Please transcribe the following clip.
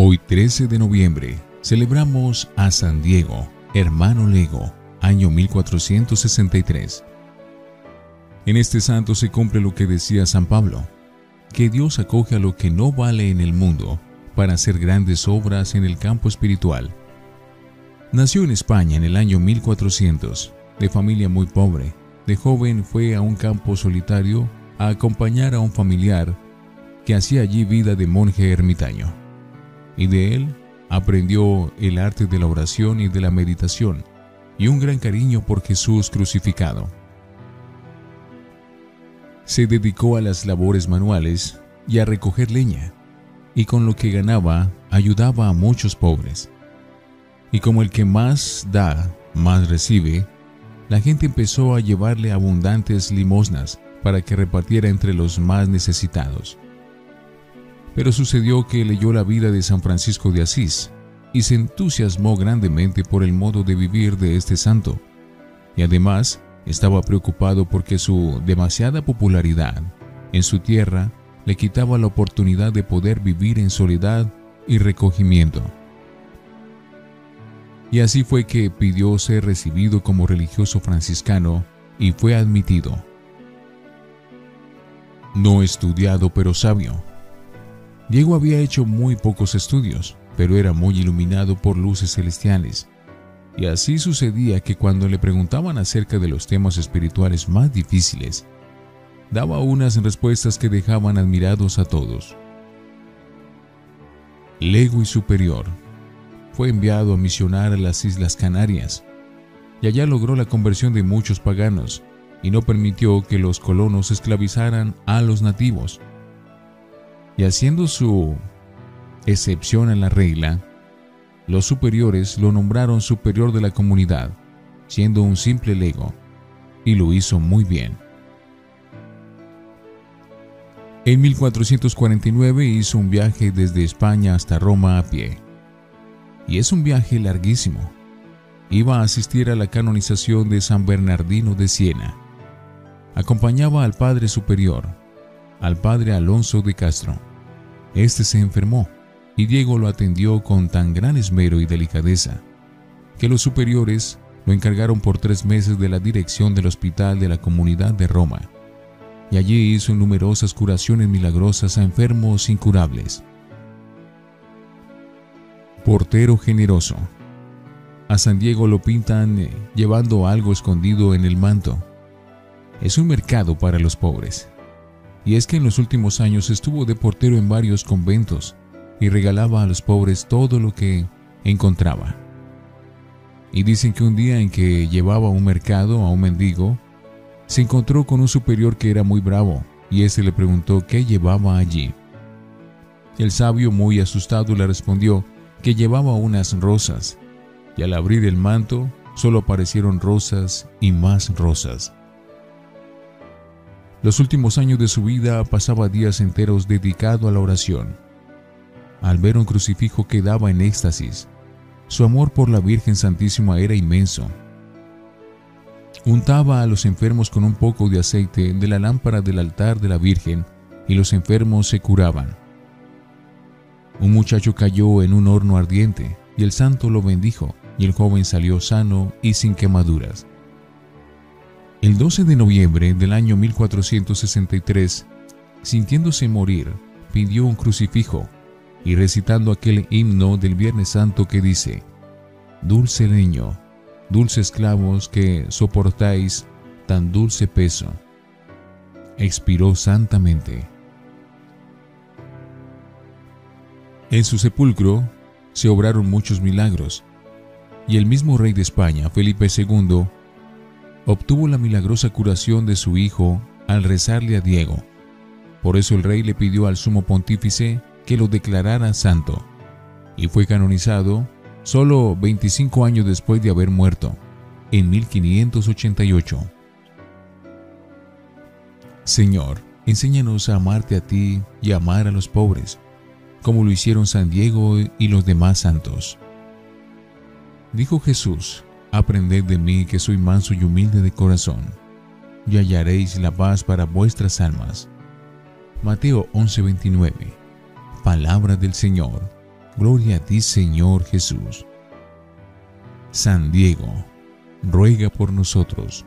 Hoy 13 de noviembre celebramos a San Diego, hermano Lego, año 1463. En este santo se cumple lo que decía San Pablo, que Dios acoge a lo que no vale en el mundo para hacer grandes obras en el campo espiritual. Nació en España en el año 1400, de familia muy pobre. De joven fue a un campo solitario a acompañar a un familiar que hacía allí vida de monje ermitaño. Y de él aprendió el arte de la oración y de la meditación, y un gran cariño por Jesús crucificado. Se dedicó a las labores manuales y a recoger leña, y con lo que ganaba ayudaba a muchos pobres. Y como el que más da, más recibe, la gente empezó a llevarle abundantes limosnas para que repartiera entre los más necesitados. Pero sucedió que leyó la vida de San Francisco de Asís y se entusiasmó grandemente por el modo de vivir de este santo, y además estaba preocupado porque su demasiada popularidad en su tierra le quitaba la oportunidad de poder vivir en soledad y recogimiento. Y así fue que pidió ser recibido como religioso franciscano y fue admitido. No estudiado pero sabio. Diego había hecho muy pocos estudios, pero era muy iluminado por luces celestiales. Y así sucedía que cuando le preguntaban acerca de los temas espirituales más difíciles, daba unas respuestas que dejaban admirados a todos. Lego y Superior fue enviado a misionar a las Islas Canarias y allá logró la conversión de muchos paganos y no permitió que los colonos esclavizaran a los nativos. Y haciendo su excepción a la regla, los superiores lo nombraron superior de la comunidad, siendo un simple lego, y lo hizo muy bien. En 1449 hizo un viaje desde España hasta Roma a pie y es un viaje larguísimo. Iba a asistir a la canonización de San Bernardino de Siena. Acompañaba al Padre Superior, al Padre Alonso de Castro. Este se enfermó y Diego lo atendió con tan gran esmero y delicadeza que los superiores lo encargaron por tres meses de la dirección del hospital de la comunidad de Roma, y allí hizo numerosas curaciones milagrosas a enfermos incurables. Portero generoso. A San Diego lo pintan eh, llevando algo escondido en el manto. Es un mercado para los pobres. Y es que en los últimos años estuvo de portero en varios conventos y regalaba a los pobres todo lo que encontraba. Y dicen que un día en que llevaba un mercado a un mendigo, se encontró con un superior que era muy bravo y éste le preguntó qué llevaba allí. El sabio, muy asustado, le respondió que llevaba unas rosas, y al abrir el manto solo aparecieron rosas y más rosas. Los últimos años de su vida pasaba días enteros dedicado a la oración. Al ver un crucifijo quedaba en éxtasis. Su amor por la Virgen Santísima era inmenso. Untaba a los enfermos con un poco de aceite de la lámpara del altar de la Virgen y los enfermos se curaban. Un muchacho cayó en un horno ardiente y el santo lo bendijo y el joven salió sano y sin quemaduras. El 12 de noviembre del año 1463, sintiéndose morir, pidió un crucifijo y recitando aquel himno del Viernes Santo que dice, Dulce leño, dulces clavos que soportáis tan dulce peso, expiró santamente. En su sepulcro se obraron muchos milagros, y el mismo rey de España, Felipe II, obtuvo la milagrosa curación de su hijo al rezarle a Diego. Por eso el rey le pidió al sumo pontífice que lo declarara santo, y fue canonizado solo 25 años después de haber muerto, en 1588. Señor, enséñanos a amarte a ti y a amar a los pobres como lo hicieron San Diego y los demás santos. Dijo Jesús, Aprended de mí que soy manso y humilde de corazón, y hallaréis la paz para vuestras almas. Mateo 11:29 Palabra del Señor. Gloria a ti, Señor Jesús. San Diego, ruega por nosotros.